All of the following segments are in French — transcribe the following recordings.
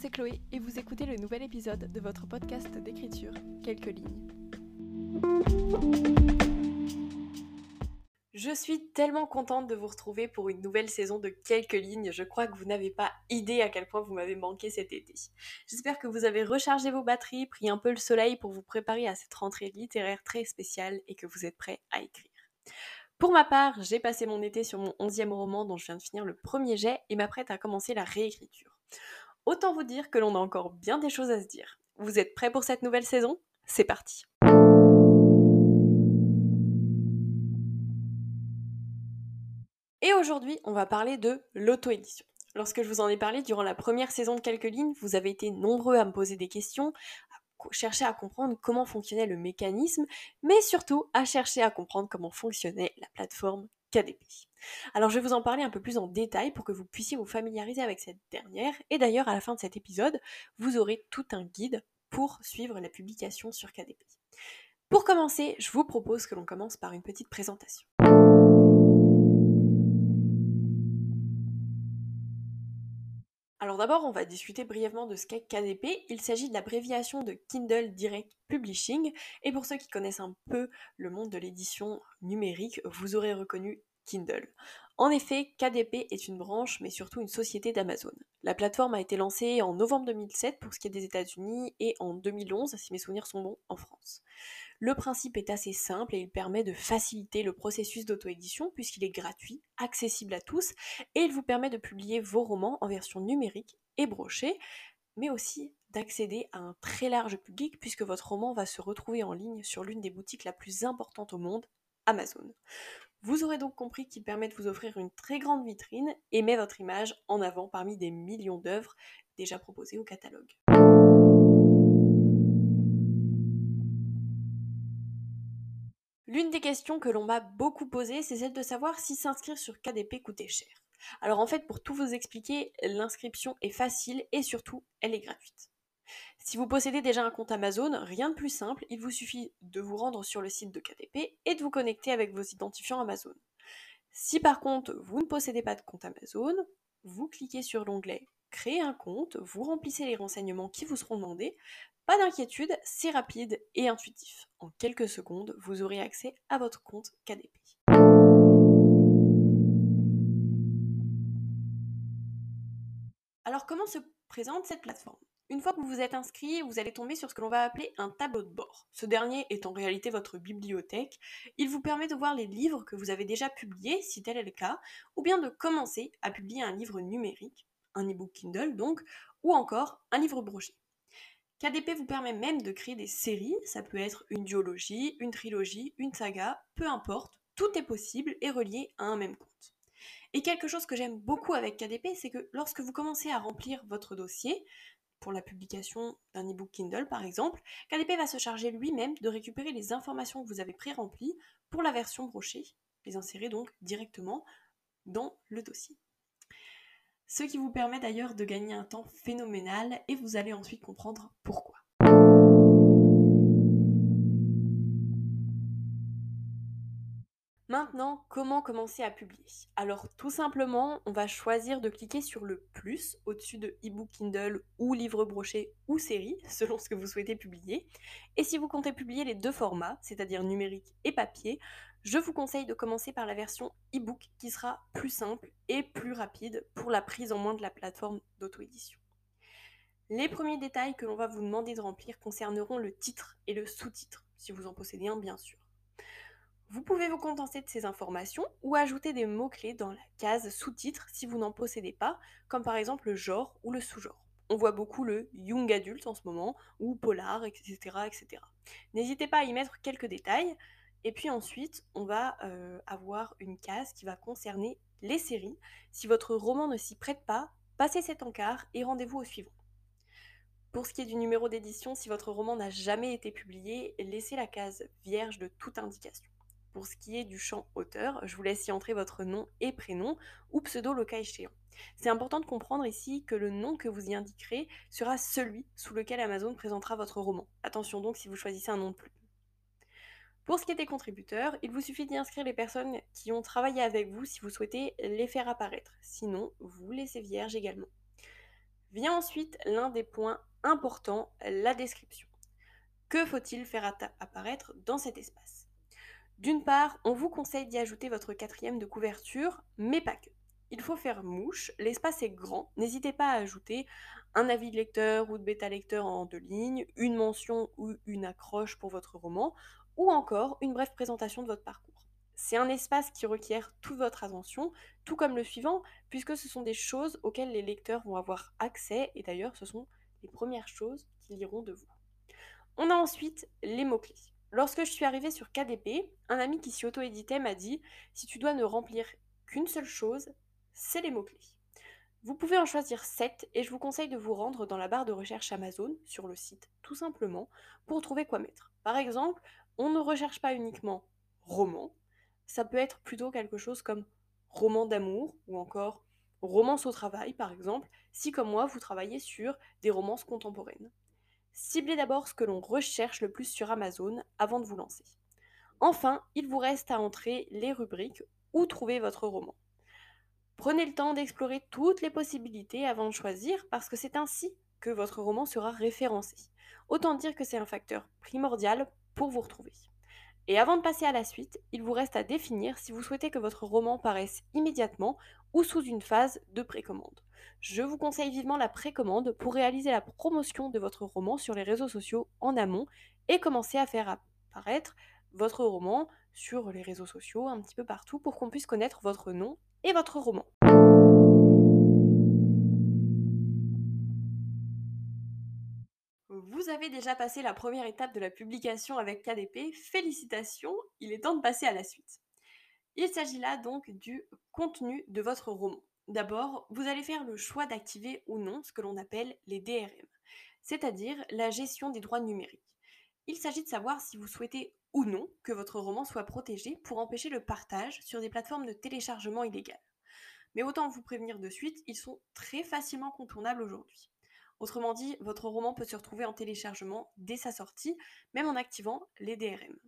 C'est Chloé et vous écoutez le nouvel épisode de votre podcast d'écriture, Quelques lignes. Je suis tellement contente de vous retrouver pour une nouvelle saison de quelques lignes. Je crois que vous n'avez pas idée à quel point vous m'avez manqué cet été. J'espère que vous avez rechargé vos batteries, pris un peu le soleil pour vous préparer à cette rentrée littéraire très spéciale et que vous êtes prêts à écrire. Pour ma part, j'ai passé mon été sur mon onzième roman dont je viens de finir le premier jet et m'apprête à commencer la réécriture. Autant vous dire que l'on a encore bien des choses à se dire. Vous êtes prêts pour cette nouvelle saison? C'est parti Et aujourd'hui, on va parler de l'auto-édition. Lorsque je vous en ai parlé durant la première saison de quelques lignes, vous avez été nombreux à me poser des questions, à chercher à comprendre comment fonctionnait le mécanisme, mais surtout à chercher à comprendre comment fonctionnait la plateforme KDP. Alors je vais vous en parler un peu plus en détail pour que vous puissiez vous familiariser avec cette dernière, et d'ailleurs à la fin de cet épisode, vous aurez tout un guide pour suivre la publication sur KDP. Pour commencer, je vous propose que l'on commence par une petite présentation. D'abord, on va discuter brièvement de ce qu'est KDP. Il s'agit de l'abréviation de Kindle Direct Publishing. Et pour ceux qui connaissent un peu le monde de l'édition numérique, vous aurez reconnu Kindle. En effet, KDP est une branche, mais surtout une société d'Amazon. La plateforme a été lancée en novembre 2007 pour ce qui est des États-Unis et en 2011, si mes souvenirs sont bons, en France. Le principe est assez simple et il permet de faciliter le processus d'auto-édition puisqu'il est gratuit, accessible à tous et il vous permet de publier vos romans en version numérique et brochée, mais aussi d'accéder à un très large public puisque votre roman va se retrouver en ligne sur l'une des boutiques la plus importante au monde, Amazon. Vous aurez donc compris qu'il permet de vous offrir une très grande vitrine et met votre image en avant parmi des millions d'œuvres déjà proposées au catalogue. L'une des questions que l'on m'a beaucoup posées, c'est celle de savoir si s'inscrire sur KDP coûtait cher. Alors en fait, pour tout vous expliquer, l'inscription est facile et surtout, elle est gratuite. Si vous possédez déjà un compte Amazon, rien de plus simple, il vous suffit de vous rendre sur le site de KDP et de vous connecter avec vos identifiants Amazon. Si par contre vous ne possédez pas de compte Amazon, vous cliquez sur l'onglet Créer un compte, vous remplissez les renseignements qui vous seront demandés, pas d'inquiétude, c'est rapide et intuitif. En quelques secondes, vous aurez accès à votre compte KDP. Alors comment se présente cette plateforme? Une fois que vous vous êtes inscrit, vous allez tomber sur ce que l'on va appeler un tableau de bord. Ce dernier est en réalité votre bibliothèque. Il vous permet de voir les livres que vous avez déjà publiés, si tel est le cas, ou bien de commencer à publier un livre numérique, un e-book Kindle donc, ou encore un livre broché. KDP vous permet même de créer des séries, ça peut être une duologie, une trilogie, une saga, peu importe, tout est possible et relié à un même compte. Et quelque chose que j'aime beaucoup avec KDP, c'est que lorsque vous commencez à remplir votre dossier, pour la publication d'un e-book Kindle par exemple, KDP va se charger lui-même de récupérer les informations que vous avez pré-remplies pour la version brochée, les insérer donc directement dans le dossier ce qui vous permet d'ailleurs de gagner un temps phénoménal et vous allez ensuite comprendre pourquoi. Maintenant, comment commencer à publier Alors tout simplement, on va choisir de cliquer sur le plus au-dessus de ebook Kindle ou livre broché ou série, selon ce que vous souhaitez publier. Et si vous comptez publier les deux formats, c'est-à-dire numérique et papier, je vous conseille de commencer par la version e-book qui sera plus simple et plus rapide pour la prise en main de la plateforme d'auto-édition. Les premiers détails que l'on va vous demander de remplir concerneront le titre et le sous-titre, si vous en possédez un bien sûr. Vous pouvez vous contenter de ces informations ou ajouter des mots-clés dans la case sous-titre si vous n'en possédez pas, comme par exemple le genre ou le sous-genre. On voit beaucoup le young adult en ce moment, ou polar, etc. etc. N'hésitez pas à y mettre quelques détails. Et puis ensuite, on va euh, avoir une case qui va concerner les séries. Si votre roman ne s'y prête pas, passez cet encart et rendez-vous au suivant. Pour ce qui est du numéro d'édition, si votre roman n'a jamais été publié, laissez la case vierge de toute indication. Pour ce qui est du champ auteur, je vous laisse y entrer votre nom et prénom ou pseudo le cas échéant. C'est important de comprendre ici que le nom que vous y indiquerez sera celui sous lequel Amazon présentera votre roman. Attention donc si vous choisissez un nom de plus. Pour ce qui est des contributeurs, il vous suffit d'y inscrire les personnes qui ont travaillé avec vous si vous souhaitez les faire apparaître. Sinon, vous laissez vierge également. Vient ensuite l'un des points importants, la description. Que faut-il faire apparaître dans cet espace? D'une part, on vous conseille d'y ajouter votre quatrième de couverture, mais pas que. Il faut faire mouche, l'espace est grand, n'hésitez pas à ajouter un avis de lecteur ou de bêta lecteur en deux lignes, une mention ou une accroche pour votre roman, ou encore une brève présentation de votre parcours. C'est un espace qui requiert toute votre attention, tout comme le suivant, puisque ce sont des choses auxquelles les lecteurs vont avoir accès, et d'ailleurs ce sont les premières choses qu'ils liront de vous. On a ensuite les mots-clés. Lorsque je suis arrivée sur KDP, un ami qui s'y auto-éditait m'a dit si tu dois ne remplir qu'une seule chose, c'est les mots-clés. Vous pouvez en choisir 7 et je vous conseille de vous rendre dans la barre de recherche Amazon sur le site tout simplement pour trouver quoi mettre. Par exemple, on ne recherche pas uniquement roman, ça peut être plutôt quelque chose comme roman d'amour ou encore romance au travail par exemple, si comme moi vous travaillez sur des romances contemporaines. Ciblez d'abord ce que l'on recherche le plus sur Amazon avant de vous lancer. Enfin, il vous reste à entrer les rubriques ou trouver votre roman. Prenez le temps d'explorer toutes les possibilités avant de choisir parce que c'est ainsi que votre roman sera référencé. Autant dire que c'est un facteur primordial pour vous retrouver. Et avant de passer à la suite, il vous reste à définir si vous souhaitez que votre roman paraisse immédiatement ou sous une phase de précommande. Je vous conseille vivement la précommande pour réaliser la promotion de votre roman sur les réseaux sociaux en amont et commencer à faire apparaître votre roman sur les réseaux sociaux un petit peu partout pour qu'on puisse connaître votre nom et votre roman. Vous avez déjà passé la première étape de la publication avec KDP, félicitations, il est temps de passer à la suite. Il s'agit là donc du contenu de votre roman. D'abord, vous allez faire le choix d'activer ou non ce que l'on appelle les DRM, c'est-à-dire la gestion des droits numériques. Il s'agit de savoir si vous souhaitez ou non que votre roman soit protégé pour empêcher le partage sur des plateformes de téléchargement illégales. Mais autant vous prévenir de suite, ils sont très facilement contournables aujourd'hui. Autrement dit, votre roman peut se retrouver en téléchargement dès sa sortie, même en activant les DRM.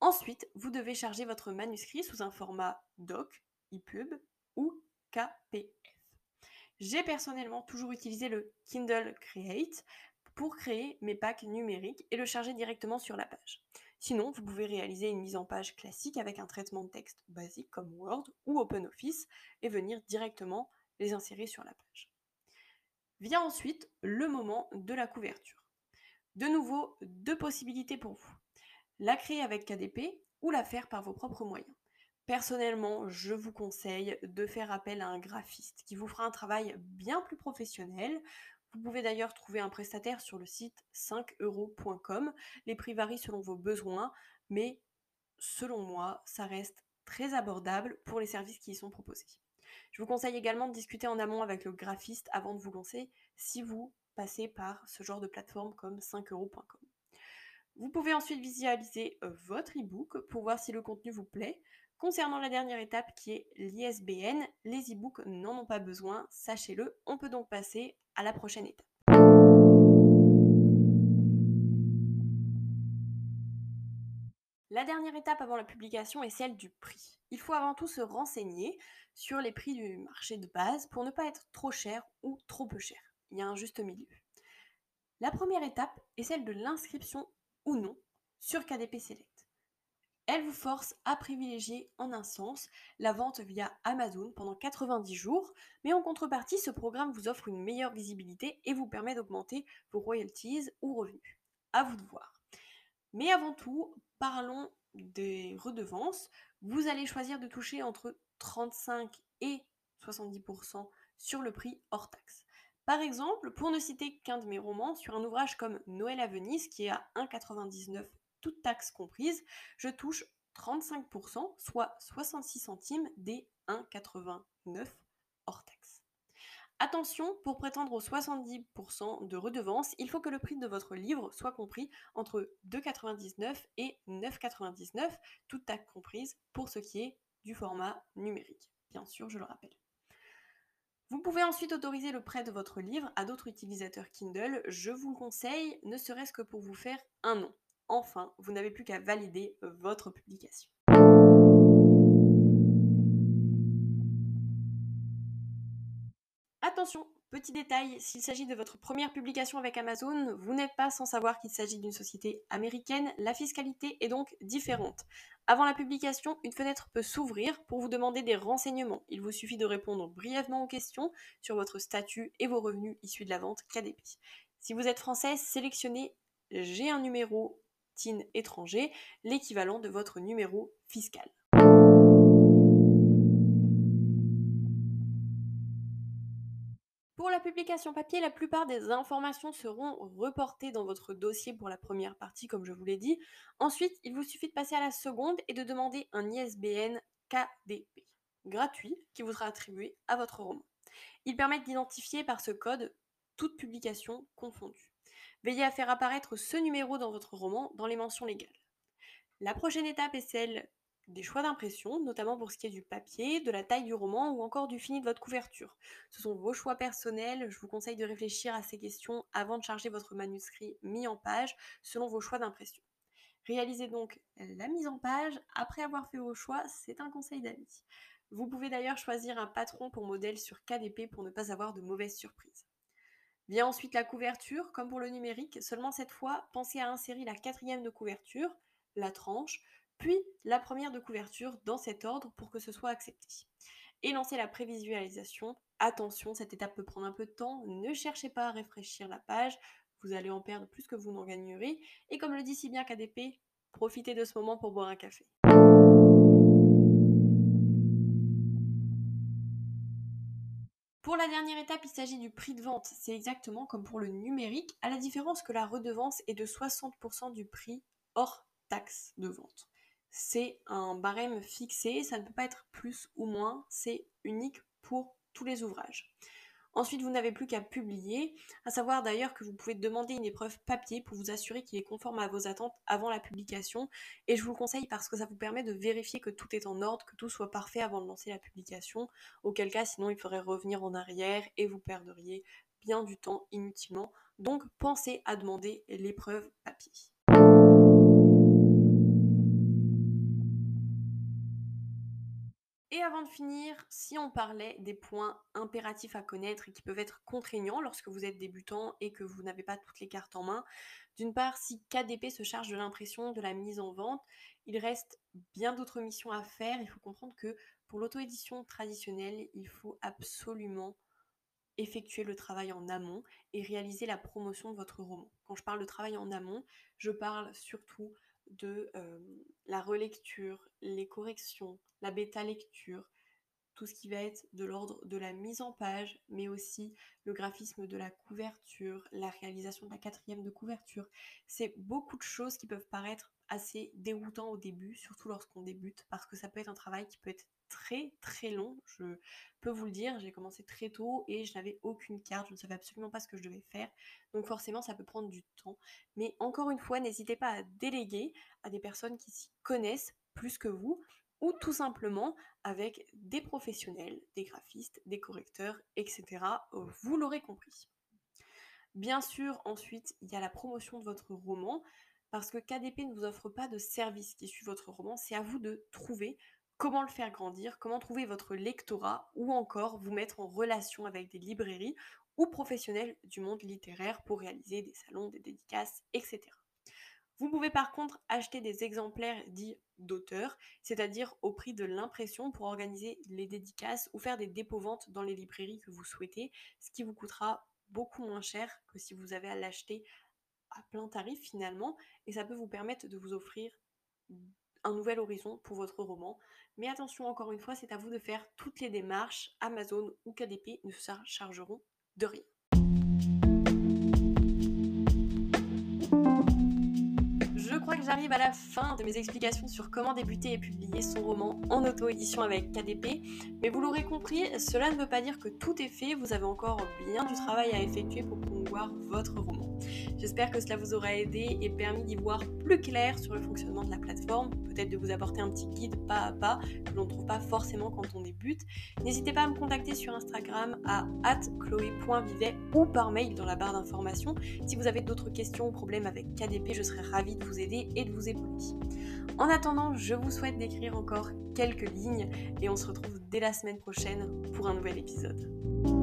Ensuite, vous devez charger votre manuscrit sous un format doc, EPUB ou KPF. J'ai personnellement toujours utilisé le Kindle Create pour créer mes packs numériques et le charger directement sur la page. Sinon, vous pouvez réaliser une mise en page classique avec un traitement de texte basique comme Word ou OpenOffice et venir directement les insérer sur la page. Vient ensuite le moment de la couverture. De nouveau, deux possibilités pour vous. La créer avec KDP ou la faire par vos propres moyens. Personnellement, je vous conseille de faire appel à un graphiste qui vous fera un travail bien plus professionnel. Vous pouvez d'ailleurs trouver un prestataire sur le site 5euros.com. Les prix varient selon vos besoins, mais selon moi, ça reste très abordable pour les services qui y sont proposés. Je vous conseille également de discuter en amont avec le graphiste avant de vous lancer si vous passez par ce genre de plateforme comme 5euros.com. Vous pouvez ensuite visualiser euh, votre e-book pour voir si le contenu vous plaît. Concernant la dernière étape qui est l'ISBN, les e-books n'en ont pas besoin, sachez-le. On peut donc passer à la prochaine étape. La dernière étape avant la publication est celle du prix. Il faut avant tout se renseigner sur les prix du marché de base pour ne pas être trop cher ou trop peu cher. Il y a un juste milieu. La première étape est celle de l'inscription ou non sur KDP Select. Elle vous force à privilégier en un sens la vente via Amazon pendant 90 jours, mais en contrepartie, ce programme vous offre une meilleure visibilité et vous permet d'augmenter vos royalties ou revenus. À vous de voir. Mais avant tout, parlons des redevances. Vous allez choisir de toucher entre 35 et 70% sur le prix hors taxe. Par exemple, pour ne citer qu'un de mes romans, sur un ouvrage comme Noël à Venise, qui est à 1,99 toute taxe comprise, je touche 35%, soit 66 centimes des 1,89 hors taxe. Attention, pour prétendre aux 70% de redevance, il faut que le prix de votre livre soit compris entre 2,99 et 9,99, toute taxe comprise, pour ce qui est du format numérique. Bien sûr, je le rappelle. Vous pouvez ensuite autoriser le prêt de votre livre à d'autres utilisateurs Kindle. Je vous le conseille, ne serait-ce que pour vous faire un nom enfin, vous n'avez plus qu'à valider votre publication. Attention, petit détail, s'il s'agit de votre première publication avec Amazon, vous n'êtes pas sans savoir qu'il s'agit d'une société américaine, la fiscalité est donc différente. Avant la publication, une fenêtre peut s'ouvrir pour vous demander des renseignements. Il vous suffit de répondre brièvement aux questions sur votre statut et vos revenus issus de la vente KDP. Si vous êtes française, sélectionnez J'ai un numéro Étranger, l'équivalent de votre numéro fiscal. Pour la publication papier, la plupart des informations seront reportées dans votre dossier pour la première partie, comme je vous l'ai dit. Ensuite, il vous suffit de passer à la seconde et de demander un ISBN KDP, gratuit, qui vous sera attribué à votre roman. Il permet d'identifier par ce code toute publication confondue. Veillez à faire apparaître ce numéro dans votre roman dans les mentions légales. La prochaine étape est celle des choix d'impression, notamment pour ce qui est du papier, de la taille du roman ou encore du fini de votre couverture. Ce sont vos choix personnels, je vous conseille de réfléchir à ces questions avant de charger votre manuscrit mis en page selon vos choix d'impression. Réalisez donc la mise en page après avoir fait vos choix, c'est un conseil d'amis. Vous pouvez d'ailleurs choisir un patron pour modèle sur KDP pour ne pas avoir de mauvaises surprises. Vient ensuite la couverture, comme pour le numérique, seulement cette fois, pensez à insérer la quatrième de couverture, la tranche, puis la première de couverture dans cet ordre pour que ce soit accepté. Et lancez la prévisualisation. Attention, cette étape peut prendre un peu de temps, ne cherchez pas à rafraîchir la page, vous allez en perdre plus que vous n'en gagnerez. Et comme le dit si bien KDP, profitez de ce moment pour boire un café. La dernière étape, il s'agit du prix de vente. C'est exactement comme pour le numérique, à la différence que la redevance est de 60% du prix hors taxe de vente c'est un barème fixé, ça ne peut pas être plus ou moins, c'est unique pour tous les ouvrages. Ensuite, vous n'avez plus qu'à publier, à savoir d'ailleurs que vous pouvez demander une épreuve papier pour vous assurer qu'il est conforme à vos attentes avant la publication. Et je vous le conseille parce que ça vous permet de vérifier que tout est en ordre, que tout soit parfait avant de lancer la publication. Auquel cas, sinon, il faudrait revenir en arrière et vous perdriez bien du temps inutilement. Donc, pensez à demander l'épreuve papier. Et avant de finir, si on parlait des points impératifs à connaître et qui peuvent être contraignants lorsque vous êtes débutant et que vous n'avez pas toutes les cartes en main, d'une part, si KDP se charge de l'impression, de la mise en vente, il reste bien d'autres missions à faire. Il faut comprendre que pour l'auto-édition traditionnelle, il faut absolument effectuer le travail en amont et réaliser la promotion de votre roman. Quand je parle de travail en amont, je parle surtout de la relecture, les corrections, la bêta lecture, tout ce qui va être de l'ordre de la mise en page, mais aussi le graphisme de la couverture, la réalisation de la quatrième de couverture. C'est beaucoup de choses qui peuvent paraître assez déroutant au début, surtout lorsqu'on débute, parce que ça peut être un travail qui peut être très très long. Je peux vous le dire, j'ai commencé très tôt et je n'avais aucune carte, je ne savais absolument pas ce que je devais faire. Donc forcément, ça peut prendre du temps. Mais encore une fois, n'hésitez pas à déléguer à des personnes qui s'y connaissent plus que vous ou tout simplement avec des professionnels, des graphistes, des correcteurs, etc. Vous l'aurez compris. Bien sûr, ensuite, il y a la promotion de votre roman parce que KDP ne vous offre pas de service qui suit votre roman, c'est à vous de trouver comment le faire grandir, comment trouver votre lectorat ou encore vous mettre en relation avec des librairies ou professionnels du monde littéraire pour réaliser des salons, des dédicaces, etc. Vous pouvez par contre acheter des exemplaires dits d'auteur, c'est-à-dire au prix de l'impression pour organiser les dédicaces ou faire des dépôts-ventes dans les librairies que vous souhaitez, ce qui vous coûtera beaucoup moins cher que si vous avez à l'acheter à plein tarif finalement, et ça peut vous permettre de vous offrir un nouvel horizon pour votre roman. Mais attention, encore une fois, c'est à vous de faire toutes les démarches. Amazon ou KDP ne se chargeront de rien. Je crois que j'arrive à la fin de mes explications sur comment débuter et publier son roman en auto-édition avec KDP. Mais vous l'aurez compris, cela ne veut pas dire que tout est fait, vous avez encore bien du travail à effectuer pour votre roman. J'espère que cela vous aura aidé et permis d'y voir plus clair sur le fonctionnement de la plateforme, peut-être de vous apporter un petit guide pas à pas que l'on ne trouve pas forcément quand on débute. N'hésitez pas à me contacter sur Instagram à chloé.vivet ou par mail dans la barre d'informations. Si vous avez d'autres questions ou problèmes avec KDP, je serai ravie de vous aider et de vous épauler. En attendant, je vous souhaite d'écrire encore quelques lignes et on se retrouve dès la semaine prochaine pour un nouvel épisode.